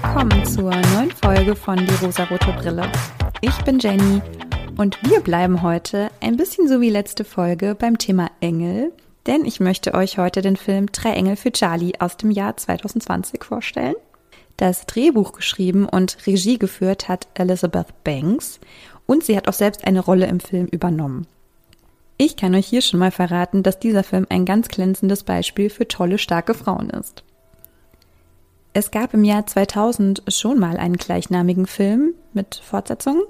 willkommen zur neuen Folge von Die rosarote Brille. Ich bin Jenny und wir bleiben heute ein bisschen so wie letzte Folge beim Thema Engel, denn ich möchte euch heute den Film Drei Engel für Charlie aus dem Jahr 2020 vorstellen. Das Drehbuch geschrieben und Regie geführt hat Elizabeth Banks und sie hat auch selbst eine Rolle im Film übernommen. Ich kann euch hier schon mal verraten, dass dieser Film ein ganz glänzendes Beispiel für tolle, starke Frauen ist. Es gab im Jahr 2000 schon mal einen gleichnamigen Film mit Fortsetzungen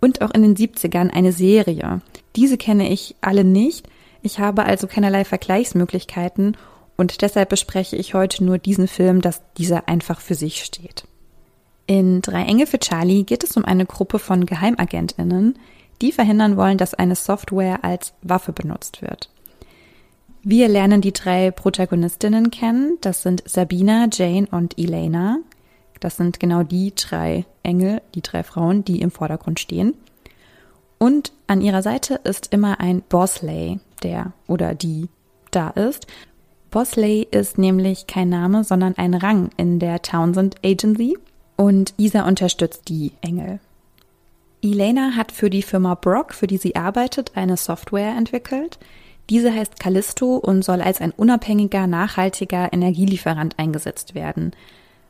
und auch in den 70ern eine Serie. Diese kenne ich alle nicht. Ich habe also keinerlei Vergleichsmöglichkeiten und deshalb bespreche ich heute nur diesen Film, dass dieser einfach für sich steht. In Drei Engel für Charlie geht es um eine Gruppe von Geheimagentinnen, die verhindern wollen, dass eine Software als Waffe benutzt wird. Wir lernen die drei Protagonistinnen kennen. Das sind Sabina, Jane und Elena. Das sind genau die drei Engel, die drei Frauen, die im Vordergrund stehen. Und an ihrer Seite ist immer ein Bosley, der oder die da ist. Bosley ist nämlich kein Name, sondern ein Rang in der Townsend Agency und dieser unterstützt die Engel. Elena hat für die Firma Brock, für die sie arbeitet, eine Software entwickelt, diese heißt Callisto und soll als ein unabhängiger, nachhaltiger Energielieferant eingesetzt werden.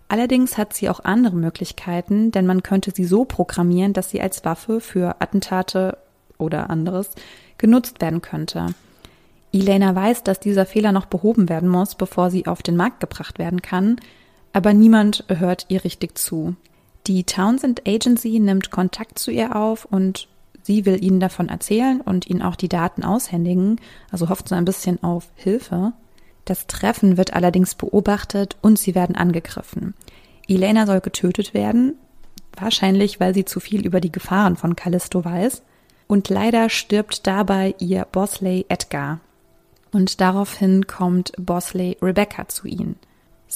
Allerdings hat sie auch andere Möglichkeiten, denn man könnte sie so programmieren, dass sie als Waffe für Attentate oder anderes genutzt werden könnte. Elena weiß, dass dieser Fehler noch behoben werden muss, bevor sie auf den Markt gebracht werden kann, aber niemand hört ihr richtig zu. Die Townsend Agency nimmt Kontakt zu ihr auf und Sie will ihnen davon erzählen und ihnen auch die Daten aushändigen, also hofft so ein bisschen auf Hilfe. Das Treffen wird allerdings beobachtet und sie werden angegriffen. Elena soll getötet werden, wahrscheinlich weil sie zu viel über die Gefahren von Callisto weiß. Und leider stirbt dabei ihr Bosley Edgar. Und daraufhin kommt Bosley Rebecca zu ihnen.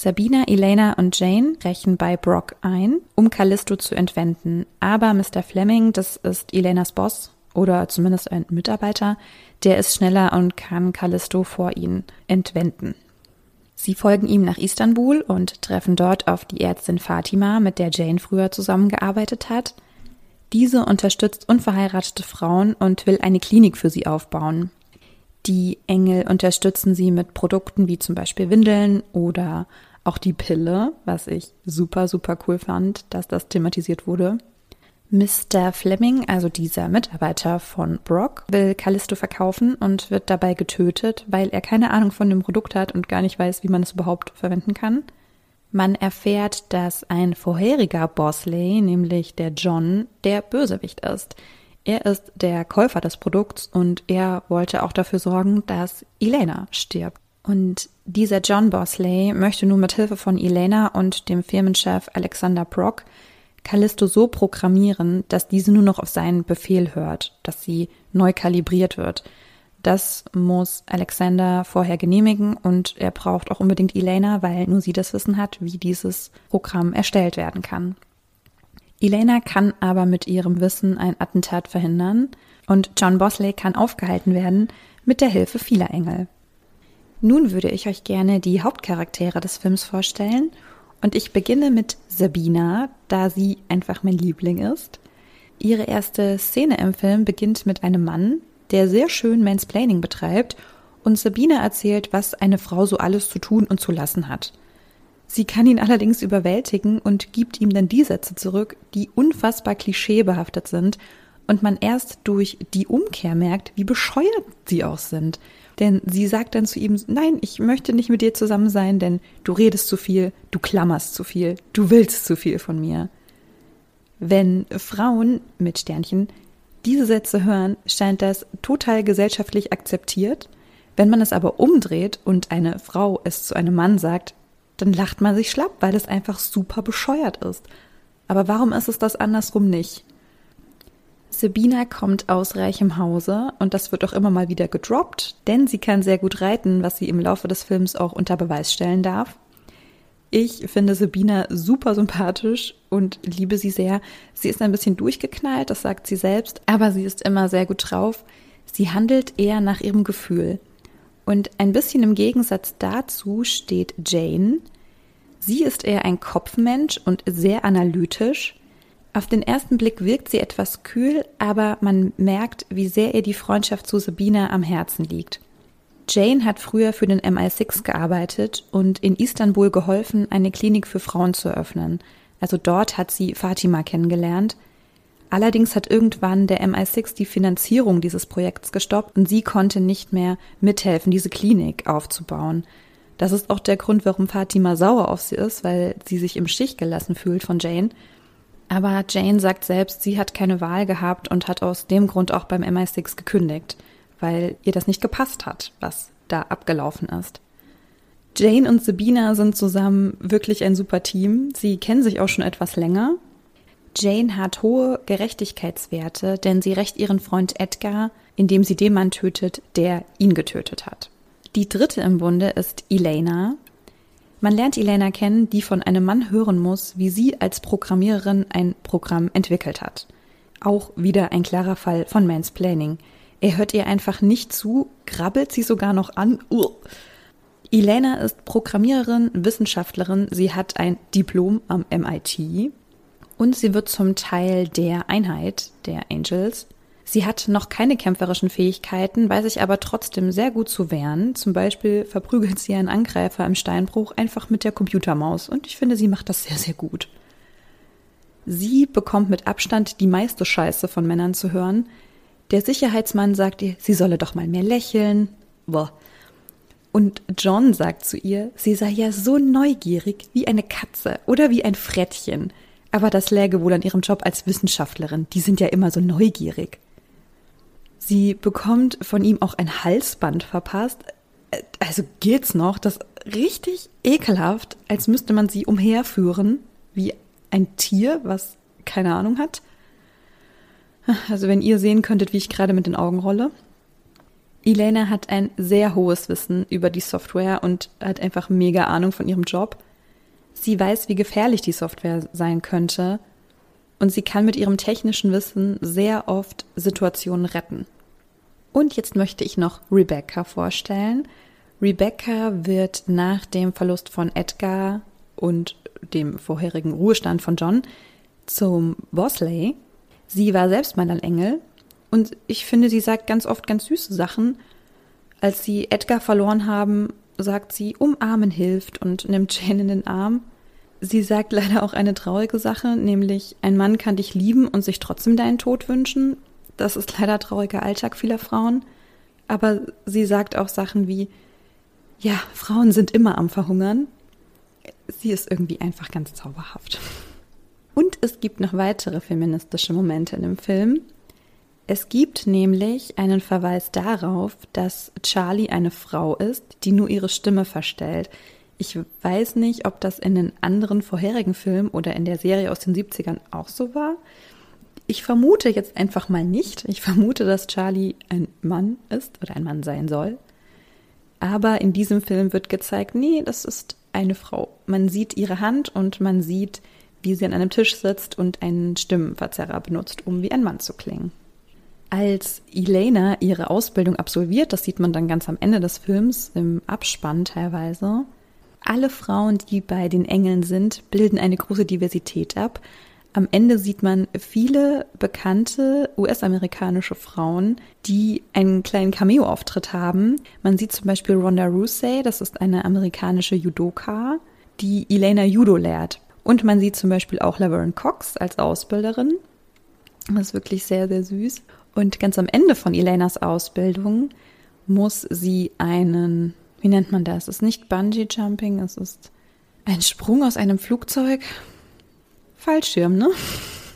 Sabina, Elena und Jane brechen bei Brock ein, um Callisto zu entwenden. Aber Mr. Fleming, das ist Elenas Boss oder zumindest ein Mitarbeiter, der ist schneller und kann Callisto vor ihnen entwenden. Sie folgen ihm nach Istanbul und treffen dort auf die Ärztin Fatima, mit der Jane früher zusammengearbeitet hat. Diese unterstützt unverheiratete Frauen und will eine Klinik für sie aufbauen. Die Engel unterstützen sie mit Produkten wie zum Beispiel Windeln oder auch die Pille, was ich super, super cool fand, dass das thematisiert wurde. Mr. Fleming, also dieser Mitarbeiter von Brock, will Callisto verkaufen und wird dabei getötet, weil er keine Ahnung von dem Produkt hat und gar nicht weiß, wie man es überhaupt verwenden kann. Man erfährt, dass ein vorheriger Bosley, nämlich der John, der Bösewicht ist. Er ist der Käufer des Produkts und er wollte auch dafür sorgen, dass Elena stirbt. Und dieser John Bosley möchte nun mit Hilfe von Elena und dem Firmenchef Alexander Brock Callisto so programmieren, dass diese nur noch auf seinen Befehl hört, dass sie neu kalibriert wird. Das muss Alexander vorher genehmigen und er braucht auch unbedingt Elena, weil nur sie das Wissen hat, wie dieses Programm erstellt werden kann. Elena kann aber mit ihrem Wissen ein Attentat verhindern und John Bosley kann aufgehalten werden mit der Hilfe vieler Engel. Nun würde ich euch gerne die Hauptcharaktere des Films vorstellen und ich beginne mit Sabina, da sie einfach mein Liebling ist. Ihre erste Szene im Film beginnt mit einem Mann, der sehr schön Mansplaining betreibt und Sabina erzählt, was eine Frau so alles zu tun und zu lassen hat. Sie kann ihn allerdings überwältigen und gibt ihm dann die Sätze zurück, die unfassbar klischeebehaftet sind und man erst durch die Umkehr merkt, wie bescheuert sie auch sind. Denn sie sagt dann zu ihm, nein, ich möchte nicht mit dir zusammen sein, denn du redest zu viel, du klammerst zu viel, du willst zu viel von mir. Wenn Frauen mit Sternchen diese Sätze hören, scheint das total gesellschaftlich akzeptiert. Wenn man es aber umdreht und eine Frau es zu einem Mann sagt, dann lacht man sich schlapp, weil es einfach super bescheuert ist. Aber warum ist es das andersrum nicht? Sabina kommt aus reichem Hause und das wird auch immer mal wieder gedroppt, denn sie kann sehr gut reiten, was sie im Laufe des Films auch unter Beweis stellen darf. Ich finde Sabina super sympathisch und liebe sie sehr. Sie ist ein bisschen durchgeknallt, das sagt sie selbst, aber sie ist immer sehr gut drauf. Sie handelt eher nach ihrem Gefühl. Und ein bisschen im Gegensatz dazu steht Jane. Sie ist eher ein Kopfmensch und sehr analytisch. Auf den ersten Blick wirkt sie etwas kühl, aber man merkt, wie sehr ihr die Freundschaft zu Sabina am Herzen liegt. Jane hat früher für den MI6 gearbeitet und in Istanbul geholfen, eine Klinik für Frauen zu öffnen. Also dort hat sie Fatima kennengelernt. Allerdings hat irgendwann der MI6 die Finanzierung dieses Projekts gestoppt und sie konnte nicht mehr mithelfen, diese Klinik aufzubauen. Das ist auch der Grund, warum Fatima sauer auf sie ist, weil sie sich im Stich gelassen fühlt von Jane. Aber Jane sagt selbst, sie hat keine Wahl gehabt und hat aus dem Grund auch beim MI6 gekündigt weil ihr das nicht gepasst hat, was da abgelaufen ist. Jane und Sabina sind zusammen wirklich ein super Team. Sie kennen sich auch schon etwas länger. Jane hat hohe Gerechtigkeitswerte, denn sie rächt ihren Freund Edgar, indem sie den Mann tötet, der ihn getötet hat. Die dritte im Bunde ist Elena. Man lernt Elena kennen, die von einem Mann hören muss, wie sie als Programmiererin ein Programm entwickelt hat. Auch wieder ein klarer Fall von Mansplaining. Er hört ihr einfach nicht zu, krabbelt sie sogar noch an. Uh. Elena ist Programmiererin, Wissenschaftlerin. Sie hat ein Diplom am MIT und sie wird zum Teil der Einheit der Angels. Sie hat noch keine kämpferischen Fähigkeiten, weiß sich aber trotzdem sehr gut zu wehren. Zum Beispiel verprügelt sie einen Angreifer im Steinbruch einfach mit der Computermaus und ich finde, sie macht das sehr, sehr gut. Sie bekommt mit Abstand die meiste Scheiße von Männern zu hören. Der Sicherheitsmann sagt ihr, sie solle doch mal mehr lächeln. Boah. Und John sagt zu ihr, sie sei ja so neugierig wie eine Katze oder wie ein Frettchen. Aber das läge wohl an ihrem Job als Wissenschaftlerin. Die sind ja immer so neugierig. Sie bekommt von ihm auch ein Halsband verpasst. Äh, also geht's noch? Das richtig ekelhaft, als müsste man sie umherführen wie ein Tier, was keine Ahnung hat. Also wenn ihr sehen könntet, wie ich gerade mit den Augen rolle. Elena hat ein sehr hohes Wissen über die Software und hat einfach mega Ahnung von ihrem Job. Sie weiß, wie gefährlich die Software sein könnte und sie kann mit ihrem technischen Wissen sehr oft Situationen retten. Und jetzt möchte ich noch Rebecca vorstellen. Rebecca wird nach dem Verlust von Edgar und dem vorherigen Ruhestand von John zum Bosley Sie war selbst mal ein Engel und ich finde, sie sagt ganz oft ganz süße Sachen. Als sie Edgar verloren haben, sagt sie, umarmen hilft und nimmt Jane in den Arm. Sie sagt leider auch eine traurige Sache, nämlich ein Mann kann dich lieben und sich trotzdem deinen Tod wünschen. Das ist leider trauriger Alltag vieler Frauen. Aber sie sagt auch Sachen wie, ja, Frauen sind immer am Verhungern. Sie ist irgendwie einfach ganz zauberhaft. Und es gibt noch weitere feministische Momente in dem Film. Es gibt nämlich einen Verweis darauf, dass Charlie eine Frau ist, die nur ihre Stimme verstellt. Ich weiß nicht, ob das in den anderen vorherigen Filmen oder in der Serie aus den 70ern auch so war. Ich vermute jetzt einfach mal nicht. Ich vermute, dass Charlie ein Mann ist oder ein Mann sein soll. Aber in diesem Film wird gezeigt, nee, das ist eine Frau. Man sieht ihre Hand und man sieht wie sie an einem Tisch sitzt und einen Stimmenverzerrer benutzt, um wie ein Mann zu klingen. Als Elena ihre Ausbildung absolviert, das sieht man dann ganz am Ende des Films im Abspann teilweise, alle Frauen, die bei den Engeln sind, bilden eine große Diversität ab. Am Ende sieht man viele bekannte US-amerikanische Frauen, die einen kleinen Cameo-Auftritt haben. Man sieht zum Beispiel Ronda Rousey, das ist eine amerikanische Judoka, die Elena Judo lehrt. Und man sieht zum Beispiel auch Laverne Cox als Ausbilderin. Das ist wirklich sehr, sehr süß. Und ganz am Ende von Elenas Ausbildung muss sie einen, wie nennt man das? Es ist nicht Bungee Jumping, es ist ein Sprung aus einem Flugzeug. Fallschirm, ne?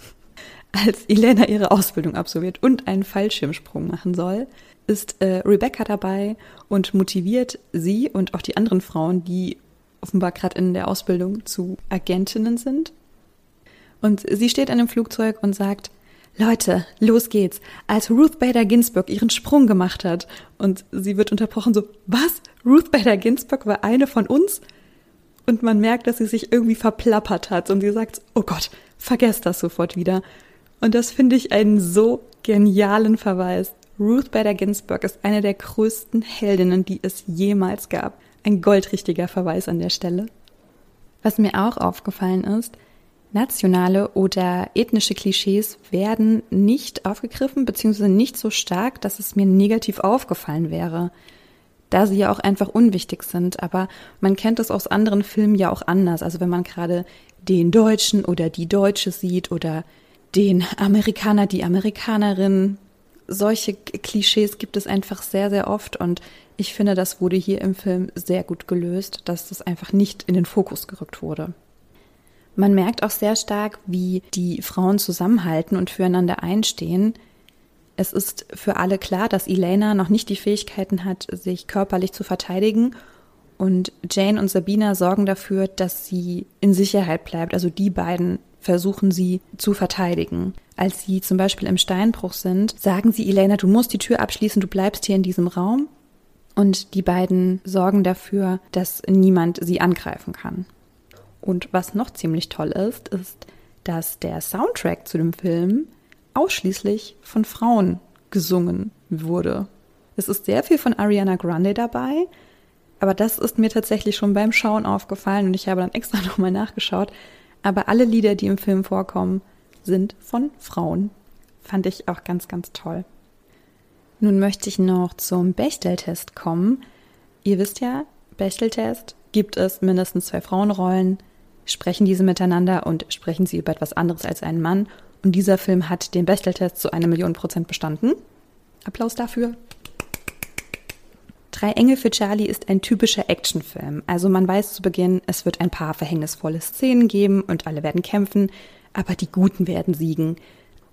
Als Elena ihre Ausbildung absolviert und einen Fallschirmsprung machen soll, ist äh, Rebecca dabei und motiviert sie und auch die anderen Frauen, die offenbar gerade in der Ausbildung zu Agentinnen sind. Und sie steht in einem Flugzeug und sagt, Leute, los geht's. Als Ruth Bader Ginsburg ihren Sprung gemacht hat und sie wird unterbrochen so, was? Ruth Bader Ginsburg war eine von uns? Und man merkt, dass sie sich irgendwie verplappert hat und sie sagt, oh Gott, vergesst das sofort wieder. Und das finde ich einen so genialen Verweis. Ruth Bader Ginsburg ist eine der größten Heldinnen, die es jemals gab. Ein goldrichtiger Verweis an der Stelle. Was mir auch aufgefallen ist, nationale oder ethnische Klischees werden nicht aufgegriffen, beziehungsweise nicht so stark, dass es mir negativ aufgefallen wäre, da sie ja auch einfach unwichtig sind. Aber man kennt es aus anderen Filmen ja auch anders. Also wenn man gerade den Deutschen oder die Deutsche sieht oder den Amerikaner, die Amerikanerin, solche Klischees gibt es einfach sehr, sehr oft und ich finde, das wurde hier im Film sehr gut gelöst, dass das einfach nicht in den Fokus gerückt wurde. Man merkt auch sehr stark, wie die Frauen zusammenhalten und füreinander einstehen. Es ist für alle klar, dass Elena noch nicht die Fähigkeiten hat, sich körperlich zu verteidigen. Und Jane und Sabina sorgen dafür, dass sie in Sicherheit bleibt. Also die beiden versuchen sie zu verteidigen. Als sie zum Beispiel im Steinbruch sind, sagen sie Elena, du musst die Tür abschließen, du bleibst hier in diesem Raum. Und die beiden sorgen dafür, dass niemand sie angreifen kann. Und was noch ziemlich toll ist, ist, dass der Soundtrack zu dem Film ausschließlich von Frauen gesungen wurde. Es ist sehr viel von Ariana Grande dabei, aber das ist mir tatsächlich schon beim Schauen aufgefallen und ich habe dann extra nochmal nachgeschaut. Aber alle Lieder, die im Film vorkommen, sind von Frauen. Fand ich auch ganz, ganz toll. Nun möchte ich noch zum Bechteltest kommen. Ihr wisst ja, Bechteltest gibt es mindestens zwei Frauenrollen, sprechen diese miteinander und sprechen sie über etwas anderes als einen Mann. Und dieser Film hat den Bechteltest zu einer Million Prozent bestanden. Applaus dafür. Drei Engel für Charlie ist ein typischer Actionfilm. Also man weiß zu Beginn, es wird ein paar verhängnisvolle Szenen geben und alle werden kämpfen, aber die Guten werden siegen.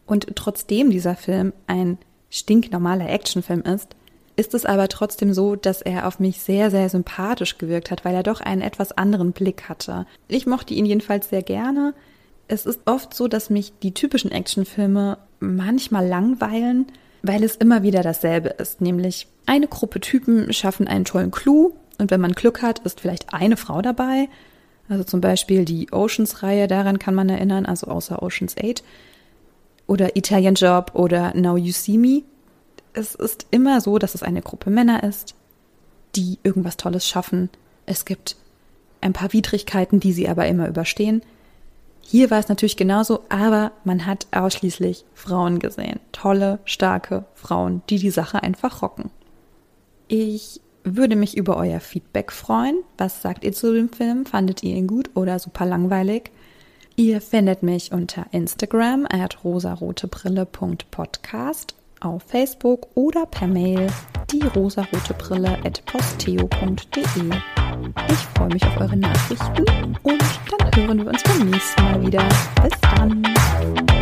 Und trotzdem dieser Film ein stinknormaler Actionfilm ist, ist es aber trotzdem so, dass er auf mich sehr, sehr sympathisch gewirkt hat, weil er doch einen etwas anderen Blick hatte. Ich mochte ihn jedenfalls sehr gerne. Es ist oft so, dass mich die typischen Actionfilme manchmal langweilen, weil es immer wieder dasselbe ist, nämlich eine Gruppe Typen schaffen einen tollen Clou und wenn man Glück hat, ist vielleicht eine Frau dabei. Also zum Beispiel die Oceans-Reihe, daran kann man erinnern, also außer Oceans 8. Oder Italian Job oder Now You See Me es ist immer so, dass es eine Gruppe Männer ist, die irgendwas Tolles schaffen. Es gibt ein paar Widrigkeiten, die sie aber immer überstehen. Hier war es natürlich genauso, aber man hat ausschließlich Frauen gesehen. Tolle, starke Frauen, die die Sache einfach rocken. Ich würde mich über euer Feedback freuen. Was sagt ihr zu dem Film? Fandet ihr ihn gut oder super langweilig? Ihr findet mich unter Instagram at rosarotebrille.podcast auf Facebook oder per Mail die rosarote Brille at posteo.de. Ich freue mich auf eure Nachrichten und dann hören wir uns beim nächsten Mal wieder. Bis dann!